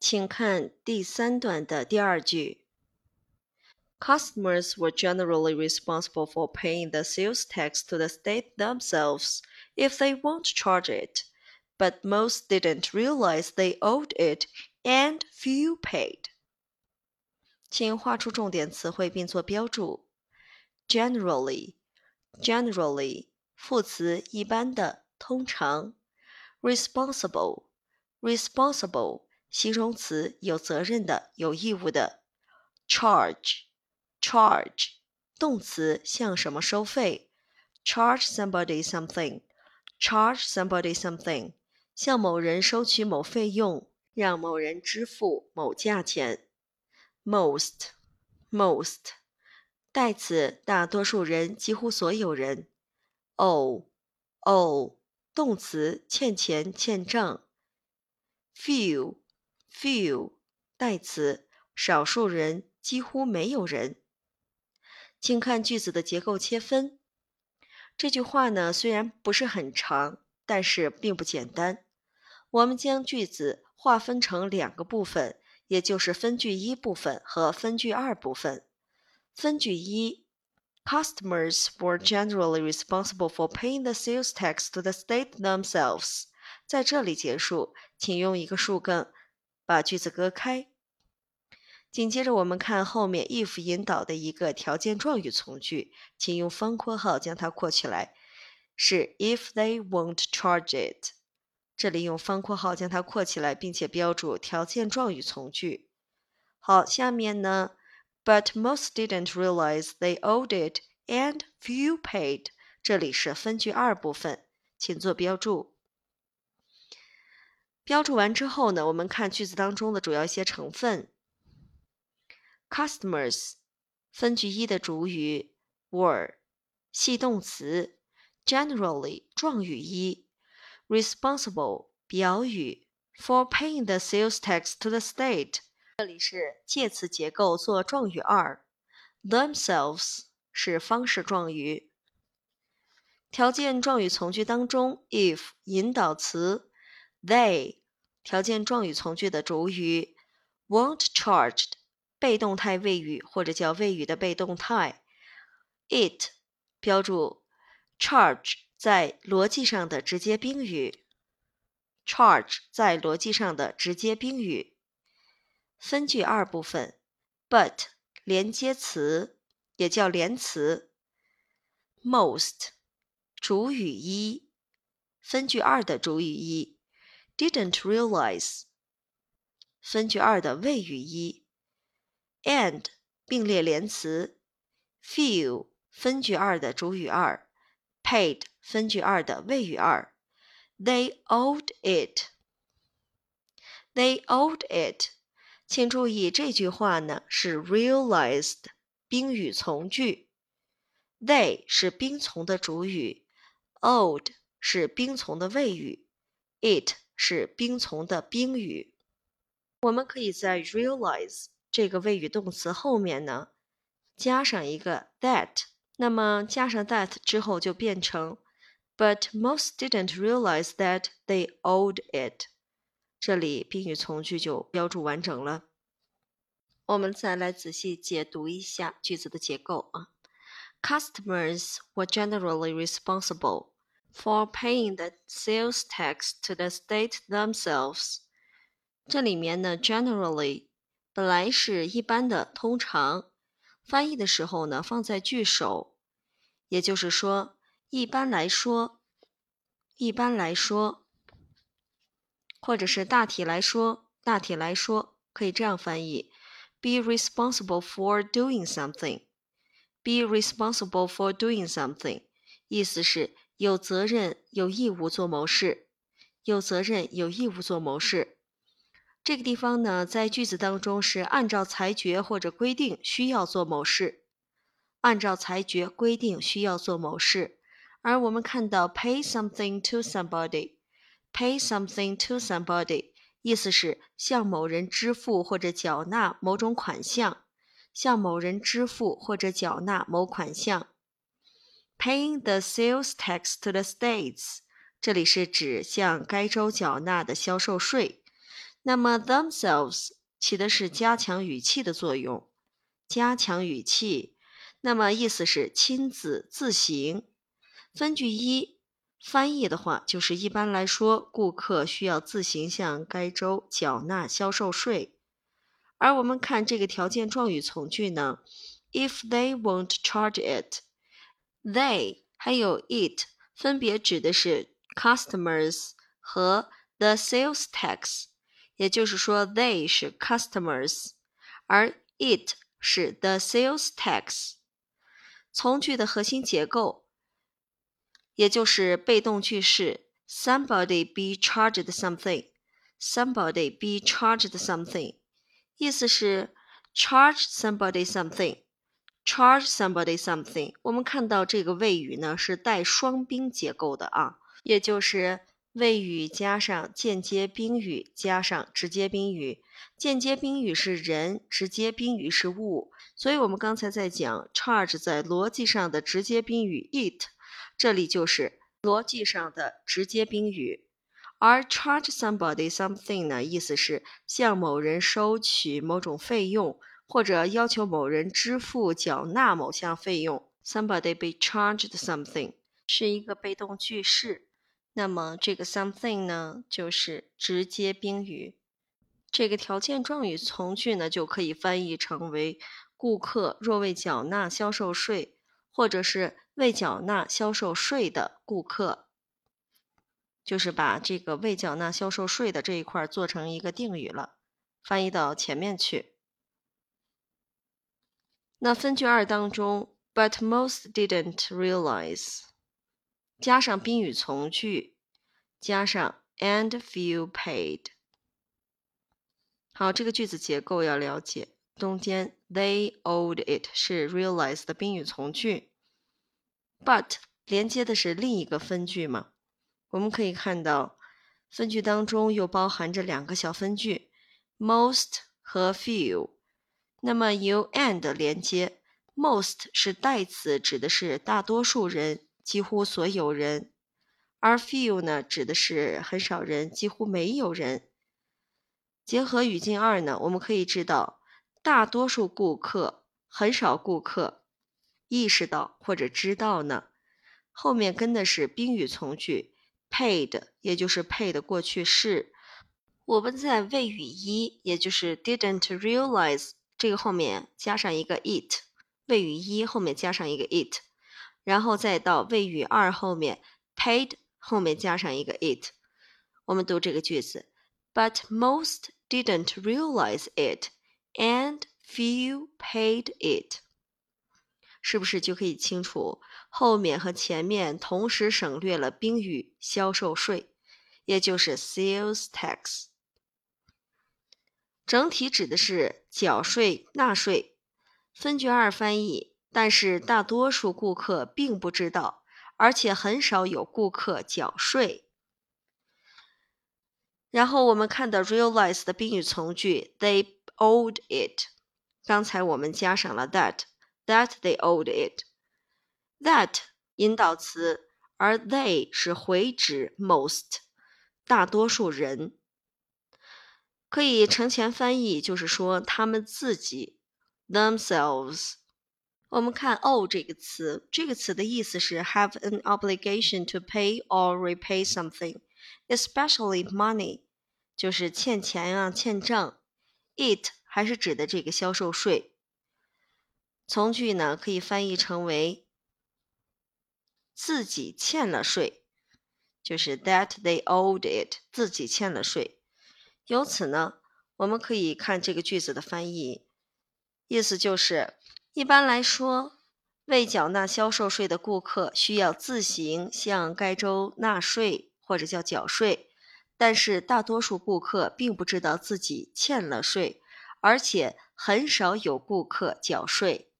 请看第三段的第二句。Customers were generally responsible for paying the sales tax to the state themselves if they won't charge it, but most didn't realize they owed it and few paid. 请画出重点词汇并做标注。Generally, generally 副词一般的、通常。Responsible, responsible 形容词有责任的、有义务的。Charge, charge 动词向什么收费。Charge somebody something, charge somebody something 向某人收取某费用，让某人支付某价钱。most most 代词大多数人，几乎所有人。owe owe 动词欠钱欠账。few few 代词少数人，几乎没有人。请看句子的结构切分。这句话呢虽然不是很长，但是并不简单。我们将句子划分成两个部分。也就是分句一部分和分句二部分。分句一，Customers were generally responsible for paying the sales tax to the state themselves。在这里结束，请用一个树更把句子割开。紧接着我们看后面 if 引导的一个条件状语从句，请用方括号将它括起来，是 if they won't charge it。这里用方括号将它括起来，并且标注条件状语从句。好，下面呢，But most didn't realize they owed it, and few paid。这里是分句二部分，请做标注。标注完之后呢，我们看句子当中的主要一些成分。Customers，分句一的主语 were，系动词 generally，状语一。responsible 表语 for paying the sales tax to the state，这里是介词结构做状语二，themselves 是方式状语。条件状语从句当中，if 引导词，they 条件状语从句的主语，won't charged 被动态谓语或者叫谓语的被动态，it 标注 charge。在逻辑上的直接宾语，charge 在逻辑上的直接宾语。分句二部分，but 连接词也叫连词，most 主语一，分句二的主语一。，didn't realize 分句二的谓语一，and 并列连词，few 分句二的主语二。paid 分句二的谓语二，they owed it。they owed it。请注意这句话呢是 realized 宾语从句，they 是宾从的主语，owed 是宾从的谓语，it 是宾从的宾语。我们可以在 realize 这个谓语动词后面呢加上一个 that。那么加上 that 之后就变成，But most didn't realize that they owed it。这里宾语从句就标注完整了。我们再来仔细解读一下句子的结构啊。Customers were generally responsible for paying the sales tax to the state themselves。这里面呢，generally 本来是一般的、通常，翻译的时候呢放在句首。也就是说，一般来说，一般来说，或者是大体来说，大体来说，可以这样翻译：be responsible for doing something。be responsible for doing something，意思是有责任、有义务做某事。有责任、有义务做某事。这个地方呢，在句子当中是按照裁决或者规定需要做某事。按照裁决规定需要做某事，而我们看到 pay something to somebody，pay something to somebody，意思是向某人支付或者缴纳某种款项，向某人支付或者缴纳某款项。Paying the sales tax to the states，这里是指向该州缴纳的销售税。那么 themselves 起的是加强语气的作用，加强语气，那么意思是亲自自行。分句一翻译的话，就是一般来说，顾客需要自行向该州缴纳销售税。而我们看这个条件状语从句呢，if they won't charge it it，they 还有 it 分别指的是 customers 和 the sales tax。也就是说，they 是 customers，而 it 是 the sales tax。从句的核心结构，也就是被动句式，somebody be charged something，somebody be charged something，意思是 charge somebody Charge somebody something。我们看到这个谓语呢是带双宾结构的啊，也就是。谓语加上间接宾语加上直接宾语，间接宾语是人，直接宾语是物。所以，我们刚才在讲 charge 在逻辑上的直接宾语 it，这里就是逻辑上的直接宾语。而 charge somebody something 呢，意思是向某人收取某种费用，或者要求某人支付缴纳某项费用。Somebody be charged something 是一个被动句式。那么这个 something 呢，就是直接宾语。这个条件状语从句呢，就可以翻译成为：顾客若未缴纳销售税，或者是未缴纳销售税的顾客，就是把这个未缴纳销售税的这一块做成一个定语了，翻译到前面去。那分句二当中，but most didn't realize。加上宾语从句，加上 and few paid。好，这个句子结构要了解。中间 they owed it 是 realize 的宾语从句，but 连接的是另一个分句嘛？我们可以看到，分句当中又包含着两个小分句，most 和 few。那么由 and 连接，most 是代词，指的是大多数人。几乎所有人，而 few 呢，指的是很少人，几乎没有人。结合语境二呢，我们可以知道，大多数顾客，很少顾客意识到或者知道呢。后面跟的是宾语从句，paid，也就是 paid 的过去式。我们在谓语一，也就是 didn't realize 这个后面加上一个 it，谓语一后面加上一个 it。然后再到谓语二后面，paid 后面加上一个 it，我们读这个句子，But most didn't realize it, and few paid it。是不是就可以清楚后面和前面同时省略了宾语销售税，也就是 sales tax。整体指的是缴税纳税。分句二翻译。但是大多数顾客并不知道，而且很少有顾客缴税。然后我们看到 realize 的宾语从句，they owed it。刚才我们加上了 that，that they owed it。that 引导词，而 they 是回指 most，大多数人。可以承前翻译，就是说他们自己 themselves。我们看 owe 这个词，这个词的意思是 have an obligation to pay or repay something, especially money，就是欠钱啊、欠账。it 还是指的这个销售税。从句呢可以翻译成为自己欠了税，就是 that they owed it，自己欠了税。由此呢，我们可以看这个句子的翻译，意思就是。一般来说，未缴纳销售税的顾客需要自行向该州纳税或者叫缴税，但是大多数顾客并不知道自己欠了税，而且很少有顾客缴税。